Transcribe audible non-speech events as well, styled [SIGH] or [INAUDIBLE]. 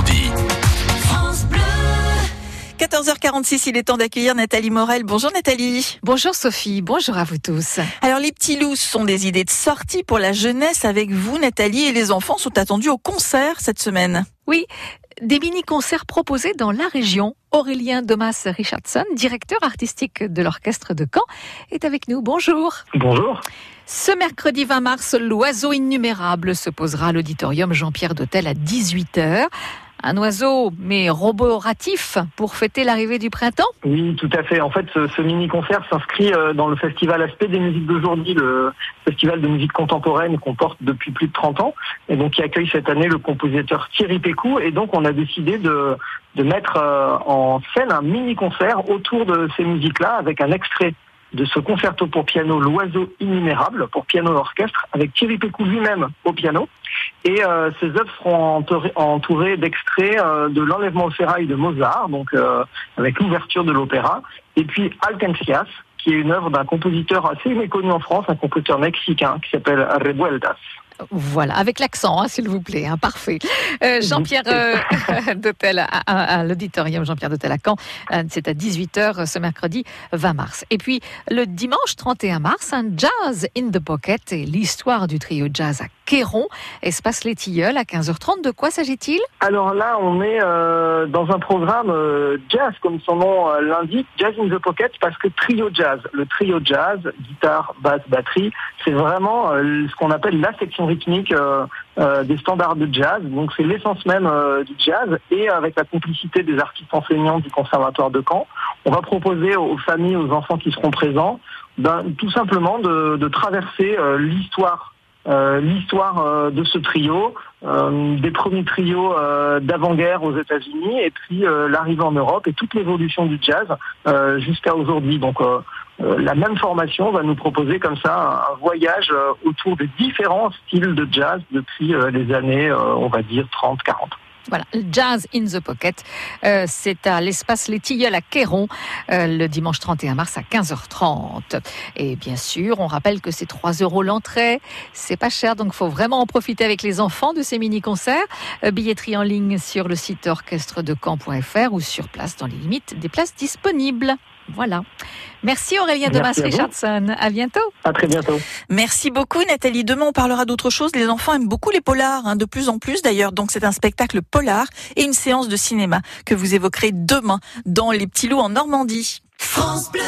Normandie. 14h46, il est temps d'accueillir Nathalie Morel. Bonjour Nathalie. Bonjour Sophie, bonjour à vous tous. Alors les petits loups sont des idées de sortie pour la jeunesse avec vous Nathalie et les enfants sont attendus au concert cette semaine. Oui, des mini-concerts proposés dans la région. Aurélien Domas Richardson, directeur artistique de l'orchestre de Caen, est avec nous. Bonjour. Bonjour. Ce mercredi 20 mars, l'oiseau innumérable se posera à l'auditorium Jean-Pierre d'Hôtel à 18h. Un oiseau, mais roboratif, pour fêter l'arrivée du printemps Oui, tout à fait. En fait, ce, ce mini-concert s'inscrit euh, dans le festival Aspect des musiques d'aujourd'hui, le festival de musique contemporaine qu'on porte depuis plus de 30 ans, et donc qui accueille cette année le compositeur Thierry Pécou. Et donc, on a décidé de, de mettre euh, en scène un mini-concert autour de ces musiques-là, avec un extrait de ce concerto pour piano L'oiseau innumérable pour piano et orchestre avec Thierry Pécou lui-même au piano. Et euh, ces œuvres seront entourées, d'extraits euh, de l'enlèvement au sérail de Mozart, donc euh, avec l'ouverture de l'opéra, et puis Alcancias, qui est une œuvre d'un compositeur assez méconnu en France, un compositeur mexicain qui s'appelle Revueltas. Voilà, avec l'accent, hein, s'il vous plaît, hein, parfait. Euh, Jean-Pierre euh, [LAUGHS] d'Hôtel à, à, à l'auditorium Jean-Pierre d'Hôtel à Caen, euh, c'est à 18h ce mercredi 20 mars. Et puis le dimanche 31 mars, un Jazz in the Pocket et l'histoire du trio jazz à Quéron, espace Les Tilleuls à 15h30. De quoi s'agit-il? Alors là, on est euh, dans un programme euh, jazz, comme son nom euh, l'indique, Jazz in the Pocket, parce que trio jazz. Le trio jazz, guitare, basse, batterie, c'est vraiment ce qu'on appelle la section rythmique des standards de jazz. Donc c'est l'essence même du jazz. Et avec la complicité des artistes enseignants du Conservatoire de Caen, on va proposer aux familles, aux enfants qui seront présents, ben, tout simplement de, traverser l'histoire euh, l'histoire euh, de ce trio, euh, des premiers trios d'avant-guerre aux États-Unis, et puis l'arrivée en Europe et toute l'évolution du jazz jusqu'à aujourd'hui. La même formation va nous proposer comme ça un, voyage autour des différents styles de jazz depuis les années, on va dire, 30-40. Voilà, Jazz in the Pocket. Euh, c'est à l'espace Les Tilleuls à Quéron, euh, le dimanche 31 mars à 15h30. Et bien sûr, on rappelle que c'est 3 euros l'entrée. C'est pas cher, donc faut vraiment en profiter avec les enfants de ces mini-concerts. Euh, billetterie en ligne sur le site orchestre-de-camp.fr ou sur place dans les limites des places disponibles. Voilà. Merci Aurélien Demas Richardson. À bientôt. À très bientôt. Merci beaucoup Nathalie. Demain on parlera d'autre chose. Les enfants aiment beaucoup les polars, hein, de plus en plus d'ailleurs. Donc c'est un spectacle polar et une séance de cinéma que vous évoquerez demain dans Les Petits Loups en Normandie. France Bleu.